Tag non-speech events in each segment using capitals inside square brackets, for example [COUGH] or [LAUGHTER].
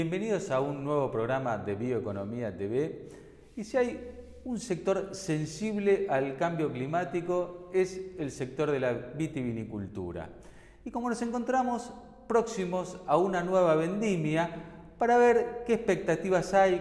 Bienvenidos a un nuevo programa de Bioeconomía TV. Y si hay un sector sensible al cambio climático es el sector de la vitivinicultura. Y como nos encontramos próximos a una nueva vendimia, para ver qué expectativas hay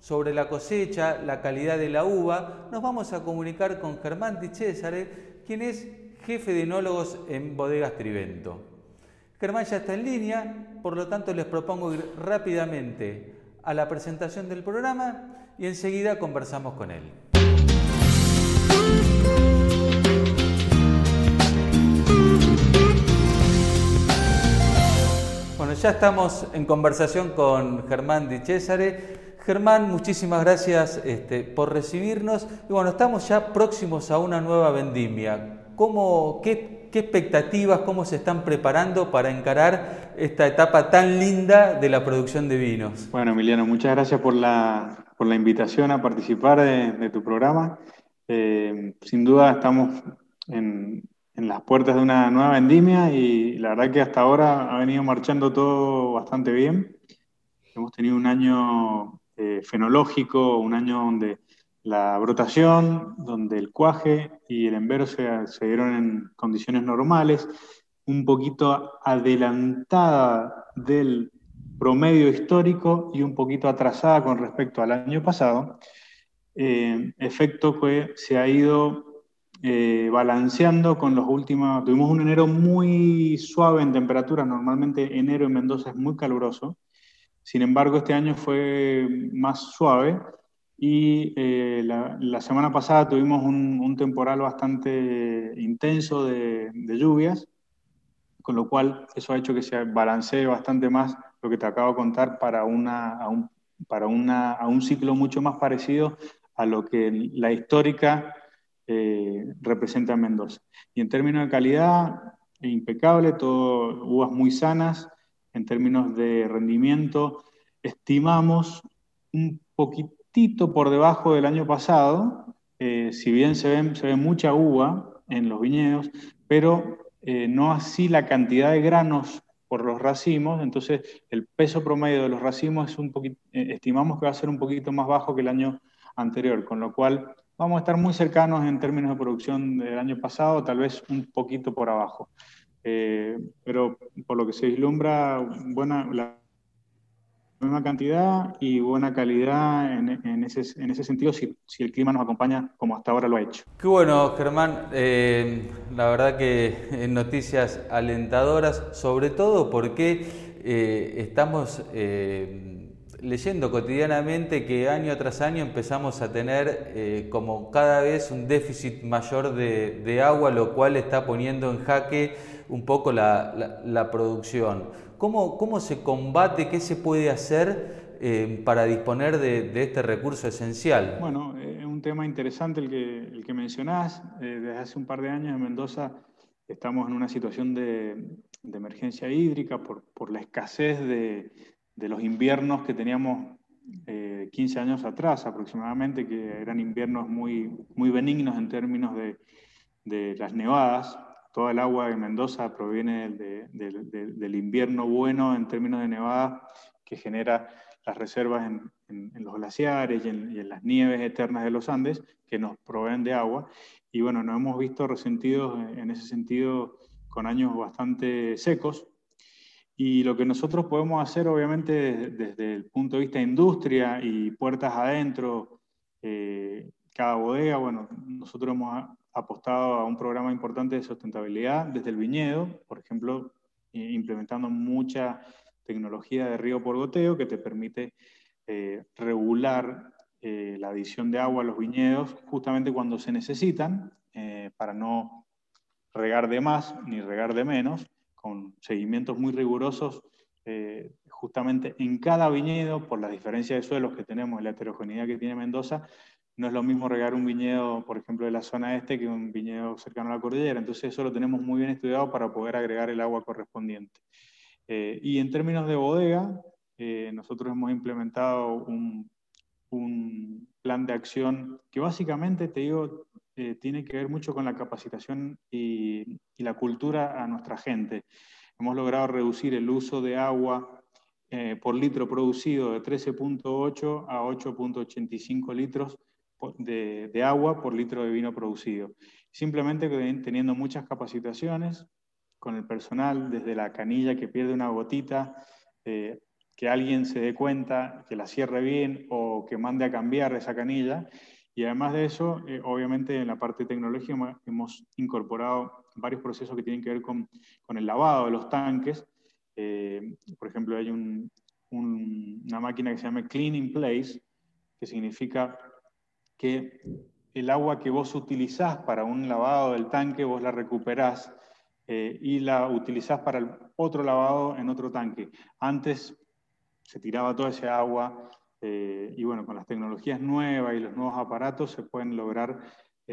sobre la cosecha, la calidad de la uva, nos vamos a comunicar con Germán Di Cesare, quien es jefe de enólogos en Bodegas Trivento. Germán ya está en línea, por lo tanto les propongo ir rápidamente a la presentación del programa y enseguida conversamos con él. Bueno, ya estamos en conversación con Germán Di Cesare. Germán, muchísimas gracias este, por recibirnos. Y bueno, estamos ya próximos a una nueva vendimia. ¿Cómo, qué ¿Qué expectativas, cómo se están preparando para encarar esta etapa tan linda de la producción de vinos? Bueno, Emiliano, muchas gracias por la, por la invitación a participar de, tu programa. Eh, sin duda estamos en, en, las puertas de una nueva vendimia y la verdad que hasta ahora ha venido marchando todo bastante bien. Hemos tenido un año eh, fenológico, un año donde la brotación, donde el cuaje y el embero se, dieron en condiciones normales, un poquito adelantada del promedio histórico y un poquito atrasada con respecto al año pasado, eh, efecto que se ha ido eh, balanceando con los últimos, tuvimos un enero muy suave en temperaturas, normalmente enero en Mendoza es muy caluroso, sin embargo este año fue más suave, y eh, la, semana pasada tuvimos un, temporal bastante intenso de, lluvias, con lo cual eso ha hecho que se balancee bastante más lo que te acabo de contar para, una, a, un, para una, a un ciclo mucho más parecido a lo que la histórica eh, representa en Mendoza. Y en términos de calidad, impecable, todo, uvas muy sanas, en términos de rendimiento, estimamos un poquito por debajo del año pasado, eh, si bien se, ven, se ve mucha uva en los viñedos, pero eh, no así la cantidad de granos por los racimos, entonces el peso promedio de los racimos es un poquito, eh, estimamos que va a ser un poquito más bajo que el año anterior, con lo cual vamos a estar muy cercanos en términos de producción del año pasado, tal vez un poquito por abajo. pero por lo que se vislumbra, buena, la buena cantidad y buena calidad en, ese, en ese, sentido si, si, el clima nos acompaña como hasta ahora lo ha hecho. Qué bueno, Germán. Eh, la verdad que noticias alentadoras, sobre todo porque eh, estamos eh, leyendo cotidianamente que año tras año empezamos a tener como cada vez un déficit mayor de, de, agua, lo cual está poniendo en jaque un poco la, la, la producción. ¿Cómo, se combate, qué se puede hacer eh, para disponer de, este recurso esencial? Bueno, eh, es un tema interesante el que, el que mencionás. Eh, desde hace un par de años en Mendoza estamos en una situación de, emergencia hídrica por, la escasez de, los inviernos que teníamos 15 años atrás aproximadamente, que eran inviernos muy, muy benignos en términos de, de las nevadas toda el agua de Mendoza proviene del invierno bueno en términos de nevada que genera las reservas en, los glaciares y en, las nieves eternas de los Andes que nos proveen de agua. Y bueno, nos hemos visto resentidos en ese sentido con años bastante secos. Y lo que nosotros podemos hacer, obviamente, desde el punto de vista de industria y puertas adentro, eh, cada bodega, bueno, nosotros hemos apostado a un programa importante de sustentabilidad desde el viñedo, por ejemplo, implementando mucha tecnología de río por goteo que te permite eh, regular eh, la adición de agua a los viñedos justamente cuando se necesitan eh, para no regar de más ni regar de menos, con seguimientos muy rigurosos justamente en cada viñedo por la diferencia de suelos que tenemos y la heterogeneidad que tiene Mendoza, no es lo mismo regar un viñedo, por ejemplo, de la zona este que un viñedo cercano a la cordillera. Entonces eso lo tenemos muy bien estudiado para poder agregar el agua correspondiente. Eh, y en términos de bodega, eh, nosotros hemos implementado un, plan de acción que básicamente, te digo, eh, tiene que ver mucho con la capacitación y, y, la cultura a nuestra gente. Hemos logrado reducir el uso de agua eh, por litro producido de 13.8 a 8.85 litros de, de, agua por litro de vino producido. Simplemente teniendo muchas capacitaciones con el personal, desde la canilla que pierde una gotita, eh, que alguien se dé cuenta, que la cierre bien o que mande a cambiar esa canilla. Y además de eso, eh, obviamente en la parte tecnológica hemos incorporado varios procesos que tienen que ver con, con el lavado de los tanques eh, por ejemplo, hay una máquina que se llama Clean in Place, que significa que el agua que vos utilizás para un lavado del tanque, vos la recuperás eh, y la utilizás para otro lavado en otro tanque. Antes se tiraba toda ese agua eh, y bueno, con las tecnologías nuevas y los nuevos aparatos se pueden lograr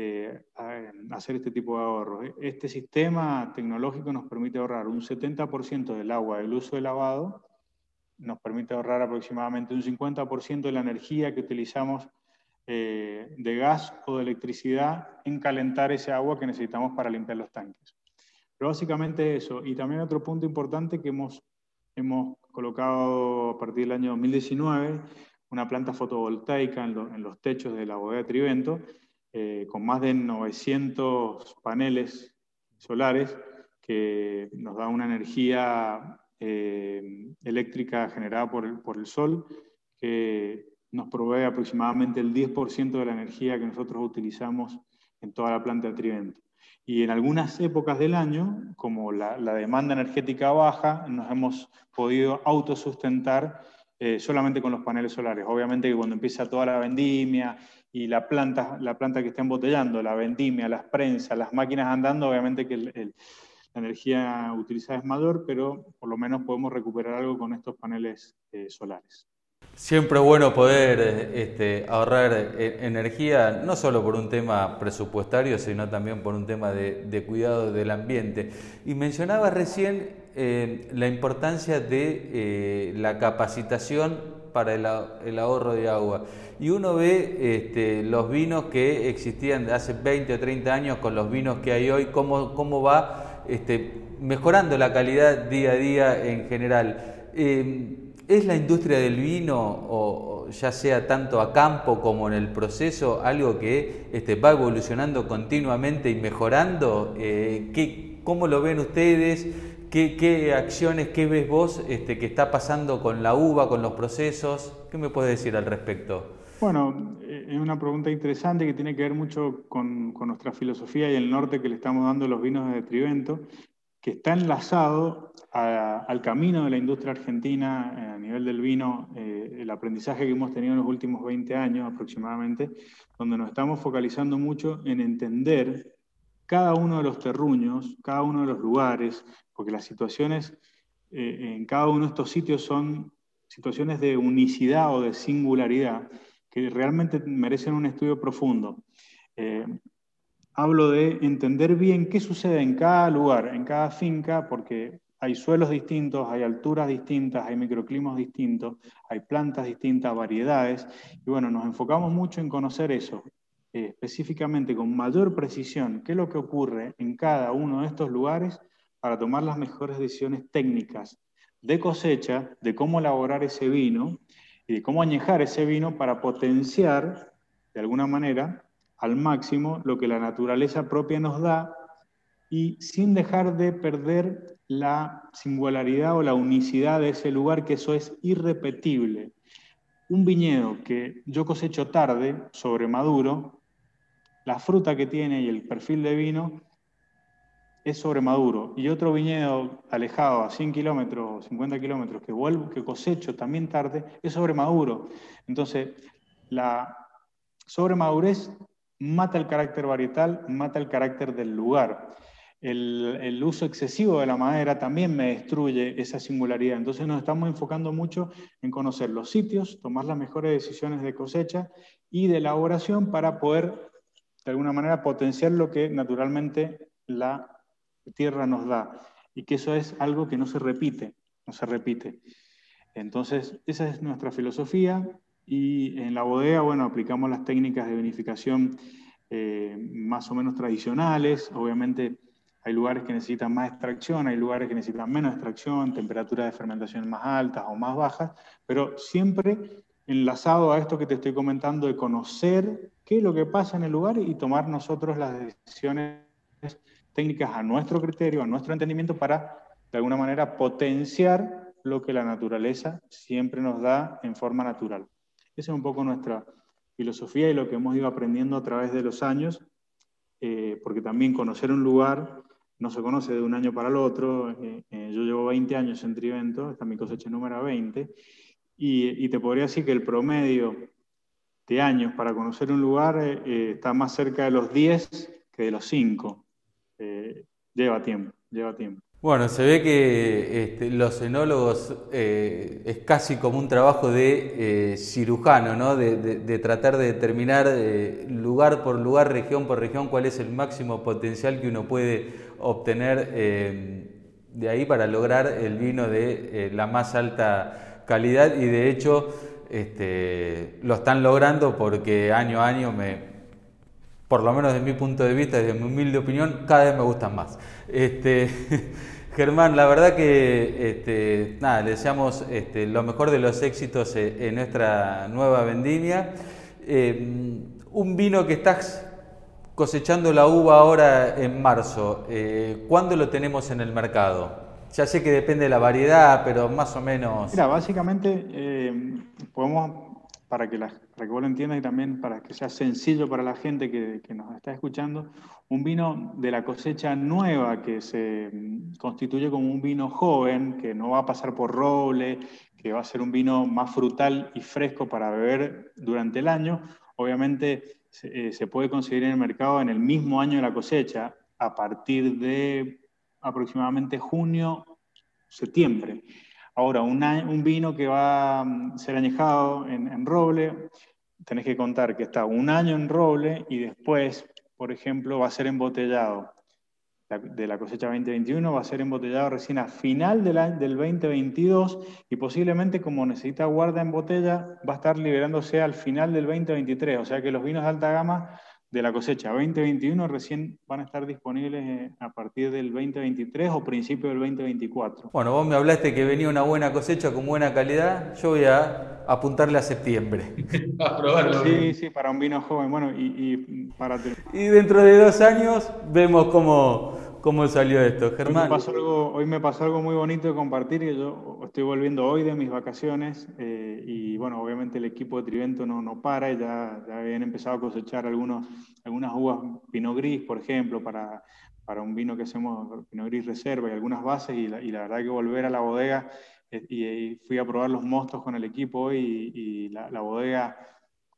eh, hacer este tipo de ahorros. Este sistema tecnológico nos permite ahorrar un 70% del agua del uso de lavado, nos permite ahorrar aproximadamente un 50% de la energía que utilizamos eh, de gas o de electricidad en calentar ese agua que necesitamos para limpiar los tanques. Pero básicamente eso. Y también otro punto importante que hemos, hemos colocado a partir del año 2019, una planta fotovoltaica en, en los techos de la bodega Trivento, eh, con más de 900 paneles solares que nos da una energía eh, eléctrica generada por el, por el, sol que nos provee aproximadamente el 10% de la energía que nosotros utilizamos en toda la planta de Trivento. Y en algunas épocas del año, como la, la demanda energética baja, nos hemos podido autosustentar eh, solamente con los paneles solares. Obviamente que cuando empieza toda la vendimia y la planta, la planta que está embotellando, la vendimia, las prensas, las máquinas andando, obviamente que la energía utilizada es mayor, pero por lo menos podemos recuperar algo con estos paneles eh, solares. Siempre es bueno poder este, ahorrar eh, energía, no solo por un tema presupuestario, sino también por un tema de, cuidado del ambiente. Y mencionaba recién eh, la importancia de la capacitación para el, ahorro de agua. Y uno ve este, los vinos que existían hace 20 o 30 años con los vinos que hay hoy, cómo, cómo va este, mejorando la calidad día a día en general. Eh, ¿Es la industria del vino, o, ya sea tanto a campo como en el proceso, algo que este, va evolucionando continuamente y mejorando? Eh, ¿qué, ¿Cómo lo ven ustedes? ¿Qué, acciones, qué ves vos este, que está pasando con la uva, con los procesos? ¿Qué me puedes decir al respecto? Bueno, eh, es una pregunta interesante que tiene que ver mucho con, nuestra filosofía y el norte que le estamos dando a los vinos de Trivento, está enlazado al camino de la industria argentina eh, a nivel del vino, eh, el aprendizaje que hemos tenido en los últimos 20 años aproximadamente, donde nos estamos focalizando mucho en entender cada uno de los terruños, cada uno de los lugares, porque las situaciones eh, en cada uno de estos sitios son situaciones de unicidad o de singularidad que realmente merecen un estudio profundo. Hablo de entender bien qué sucede en cada lugar, en cada finca, porque hay suelos distintos, hay alturas distintas, hay microclimas distintos, hay plantas distintas, variedades, y bueno, nos enfocamos mucho en conocer eso, eh, específicamente con mayor precisión qué es lo que ocurre en cada uno de estos lugares para tomar las mejores decisiones técnicas de cosecha, de cómo elaborar ese vino y de cómo añejar ese vino para potenciar, de alguna manera, al máximo lo que la naturaleza propia nos da y sin dejar de perder la singularidad o la unicidad de ese lugar, que eso es irrepetible. Un viñedo que yo cosecho tarde, sobre maduro, la fruta que tiene y el perfil de vino es sobre maduro. Y otro viñedo alejado a 100 kilómetros, 50 kilómetros, que vuelvo, que cosecho también tarde, es sobre maduro. Entonces, la sobremadurez mata el carácter varietal, mata el carácter del lugar. El, el, uso excesivo de la madera también me destruye esa singularidad. Entonces nos estamos enfocando mucho en conocer los sitios, tomar las mejores decisiones de cosecha y de elaboración para poder de alguna manera potenciar lo que naturalmente la tierra nos da y que eso es algo que no se repite, no se repite. Entonces, esa es nuestra filosofía y en la bodega, bueno, aplicamos las técnicas de vinificación eh, más o menos tradicionales, obviamente hay lugares que necesitan más extracción, hay lugares que necesitan menos extracción, temperaturas de fermentación más altas o más bajas, pero siempre enlazado a esto que te estoy comentando de conocer qué es lo que pasa en el lugar y tomar nosotros las decisiones técnicas a nuestro criterio, a nuestro entendimiento, para de alguna manera potenciar lo que la naturaleza siempre nos da en forma natural. Esa es un poco nuestra filosofía y lo que hemos ido aprendiendo a través de los años, eh, porque también conocer un lugar no se conoce de un año para el otro. Eh, eh, yo llevo 20 años en Trivento, esta es mi cosecha número 20, y, y, te podría decir que el promedio de años para conocer un lugar está más cerca de los 10 que de los 5. lleva tiempo, lleva tiempo. Bueno, se ve que este, los enólogos eh, es casi como un trabajo de eh, cirujano, ¿no? de, tratar de determinar eh, lugar por lugar, región por región, cuál es el máximo potencial que uno puede obtener de ahí para lograr el vino de la más alta calidad y de hecho este, lo están logrando porque año a año me, por lo menos desde mi punto de vista, desde mi humilde opinión, cada vez me gustan más. Este, [LAUGHS] Germán, la verdad que este, nada, deseamos este, lo mejor de los éxitos eh, en nuestra nueva vendimia. Eh, un vino que estás cosechando la uva ahora en marzo, eh, ¿cuándo lo tenemos en el mercado? Ya sé que depende de la variedad, pero más o menos... Mira, básicamente podemos para que, la, para que vos lo entiendas y también para que sea sencillo para la gente que, nos está escuchando, un vino de la cosecha nueva que se mm, constituye como un vino joven, que no va a pasar por roble, que va a ser un vino más frutal y fresco para beber durante el año, obviamente se, eh, se puede conseguir en el mercado en el mismo año de la cosecha, a partir de aproximadamente junio, septiembre. Ahora, un, vino que va a mm, ser añejado en, roble, tenés que contar que está un año en roble y después, por ejemplo, va a ser embotellado. de la cosecha 2021 va a ser embotellado recién a final del 2022 y posiblemente como necesita guarda en botella va a estar liberándose al final del 2023. O sea que los vinos de alta gama de la cosecha 2021 recién van a estar disponibles eh, a partir del 2023 o principio del 2024. Bueno, vos me hablaste que venía una buena cosecha con buena calidad, yo voy a apuntarle a septiembre. [LAUGHS] a probarlo. Sí, sí, para un vino joven. Bueno, y, y para... Y dentro de dos años vemos cómo ¿Cómo salió esto, Germán? Hoy me, pasó algo, hoy me pasó algo muy bonito de compartir, que yo estoy volviendo hoy de mis vacaciones eh, y bueno, obviamente el equipo de Trivento no, no para, ya, ya habían empezado a cosechar algunos, algunas uvas Pinot Gris, por ejemplo, para, para un vino que hacemos Pinot Gris Reserva y algunas bases y la, y la verdad que volver a la bodega eh, y, fui a probar los mostos con el equipo hoy y, y la, la bodega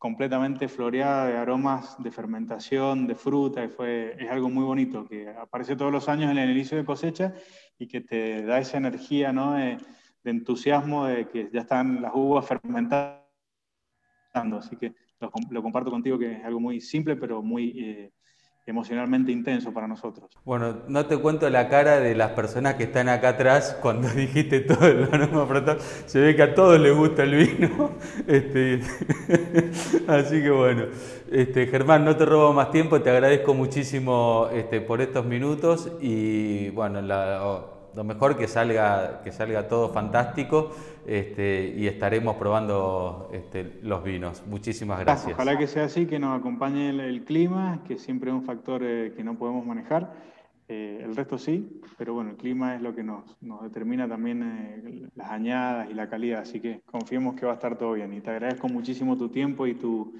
completamente floreada de aromas de fermentación, de fruta, y fue, es algo muy bonito, que aparece todos los años en el inicio de cosecha y que te da esa energía ¿no? de, entusiasmo de que ya están las uvas fermentando. Así que lo, comparto contigo, que es algo muy simple, pero muy eh, emocionalmente intenso para nosotros. Bueno, no te cuento la cara de las personas que están acá atrás cuando [LAUGHS] dijiste todo el aroma. Se ve que a todos les gusta el vino. [LAUGHS] Este, [LAUGHS] así que bueno, este, Germán, no te robo más tiempo, te agradezco muchísimo este, por estos minutos y bueno, lo mejor que salga, que salga todo fantástico. Este, y estaremos probando este, los vinos. Muchísimas gracias. Ojalá que sea así, que nos acompañe el, clima, que siempre es un factor eh, que no podemos manejar. Eh, el resto sí, pero bueno, el clima es lo que nos, determina también eh, las añadas y la calidad, así que confiemos que va a estar todo bien. Y te agradezco muchísimo tu tiempo y tu,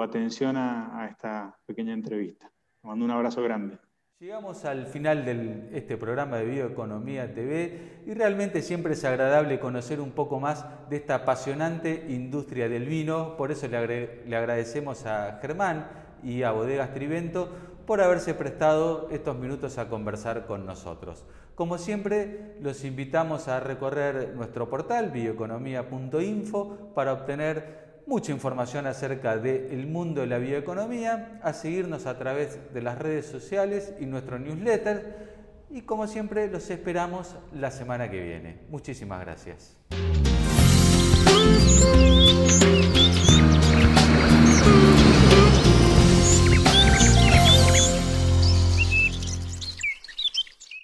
atención a esta pequeña entrevista. Te mando un abrazo grande. Llegamos al final de este programa de Bioeconomía TV y realmente siempre es agradable conocer un poco más de esta apasionante industria del vino. Por eso le, agradecemos a Germán y a Bodegas Trivento por haberse prestado estos minutos a conversar con nosotros. Como siempre, los invitamos a recorrer nuestro portal bioeconomía.info para obtener mucha información acerca del mundo de la bioeconomía, a seguirnos a través de las redes sociales y nuestro newsletter. Y como siempre, los esperamos la semana que viene. Muchísimas gracias.